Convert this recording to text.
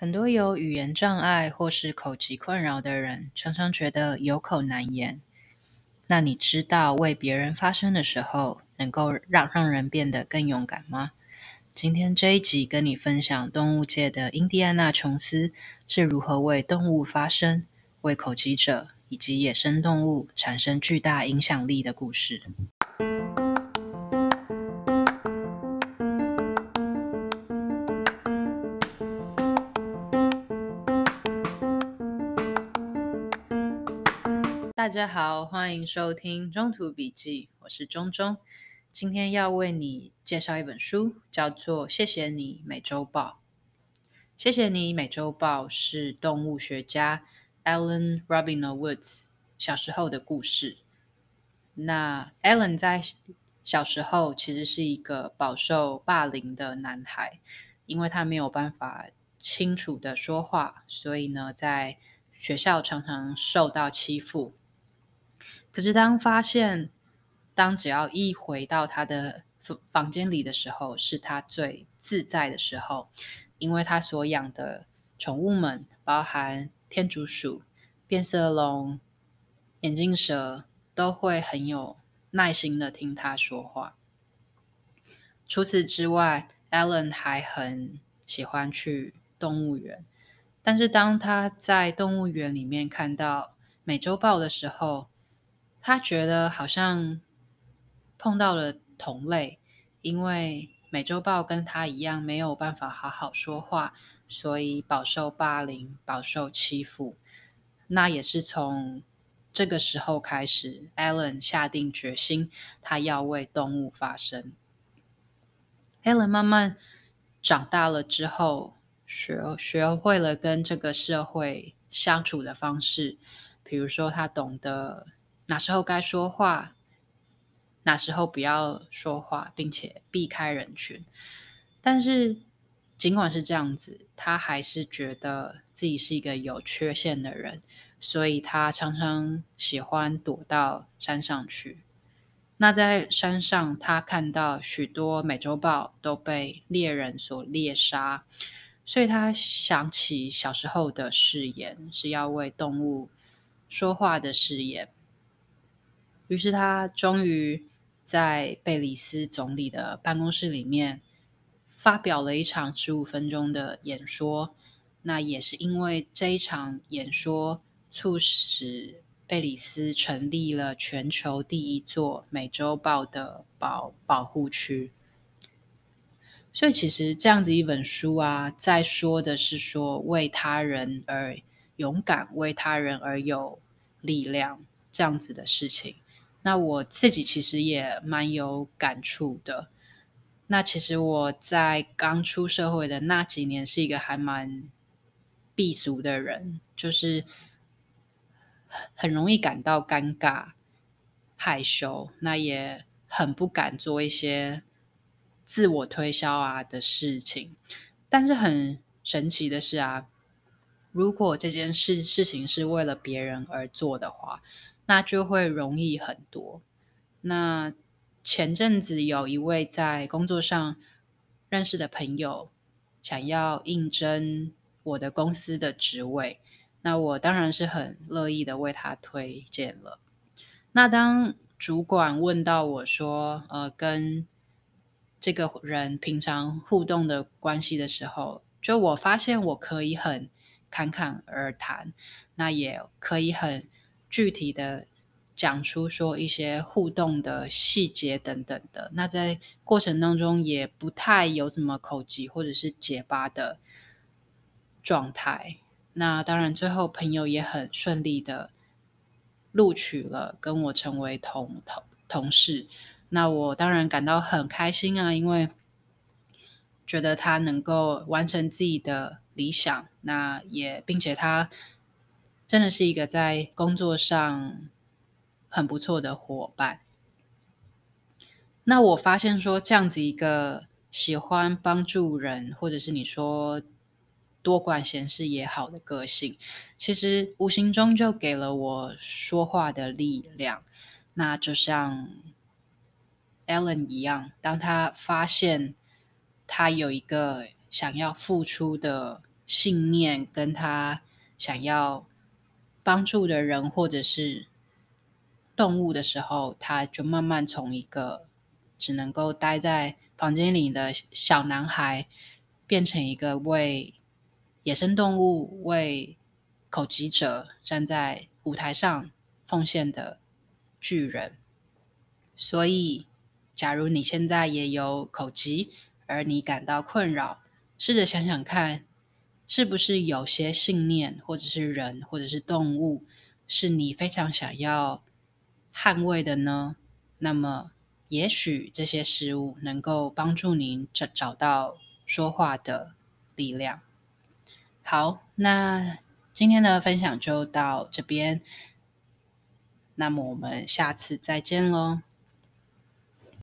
很多有语言障碍或是口疾困扰的人，常常觉得有口难言。那你知道为别人发声的时候，能够让让人变得更勇敢吗？今天这一集跟你分享动物界的印第安纳琼斯是如何为动物发声，为口疾者以及野生动物产生巨大影响力的故事。大家好，欢迎收听中途笔记，我是中中。今天要为你介绍一本书，叫做《谢谢你美洲豹》。谢谢你美洲豹是动物学家 Alan Rabinow Woods 小时候的故事。那 Alan 在小时候其实是一个饱受霸凌的男孩，因为他没有办法清楚的说话，所以呢，在学校常常受到欺负。可是，当发现，当只要一回到他的房房间里的时候，是他最自在的时候，因为他所养的宠物们，包含天竺鼠、变色龙、眼镜蛇，都会很有耐心的听他说话。除此之外，Alan 还很喜欢去动物园，但是当他在动物园里面看到美洲豹的时候，他觉得好像碰到了同类，因为美洲豹跟他一样没有办法好好说话，所以饱受霸凌、饱受欺负。那也是从这个时候开始，Alan 下定决心，他要为动物发声。Alan 慢慢长大了之后，学学会了跟这个社会相处的方式，比如说他懂得。哪时候该说话，哪时候不要说话，并且避开人群。但是，尽管是这样子，他还是觉得自己是一个有缺陷的人，所以他常常喜欢躲到山上去。那在山上，他看到许多美洲豹都被猎人所猎杀，所以他想起小时候的誓言，是要为动物说话的誓言。于是他终于在贝里斯总理的办公室里面发表了一场十五分钟的演说。那也是因为这一场演说，促使贝里斯成立了全球第一座美洲豹的保保护区。所以其实这样子一本书啊，在说的是说为他人而勇敢，为他人而有力量这样子的事情。那我自己其实也蛮有感触的。那其实我在刚出社会的那几年，是一个还蛮避俗的人，就是很容易感到尴尬、害羞，那也很不敢做一些自我推销啊的事情。但是很神奇的是啊，如果这件事事情是为了别人而做的话，那就会容易很多。那前阵子有一位在工作上认识的朋友，想要应征我的公司的职位，那我当然是很乐意的为他推荐了。那当主管问到我说，呃，跟这个人平常互动的关系的时候，就我发现我可以很侃侃而谈，那也可以很。具体的讲出说一些互动的细节等等的，那在过程当中也不太有什么口疾或者是结巴的状态。那当然最后朋友也很顺利的录取了，跟我成为同同同事。那我当然感到很开心啊，因为觉得他能够完成自己的理想，那也并且他。真的是一个在工作上很不错的伙伴。那我发现说，这样子一个喜欢帮助人，或者是你说多管闲事也好的个性，其实无形中就给了我说话的力量。那就像 Alan 一样，当他发现他有一个想要付出的信念，跟他想要帮助的人或者是动物的时候，他就慢慢从一个只能够待在房间里的小男孩，变成一个为野生动物、为口疾者站在舞台上奉献的巨人。所以，假如你现在也有口疾，而你感到困扰，试着想想看，是不是有些信念，或者是人，或者是动物，是你非常想要捍卫的呢？那么，也许这些事物能够帮助您找找到说话的力量。好，那今天的分享就到这边。那么我们下次再见喽。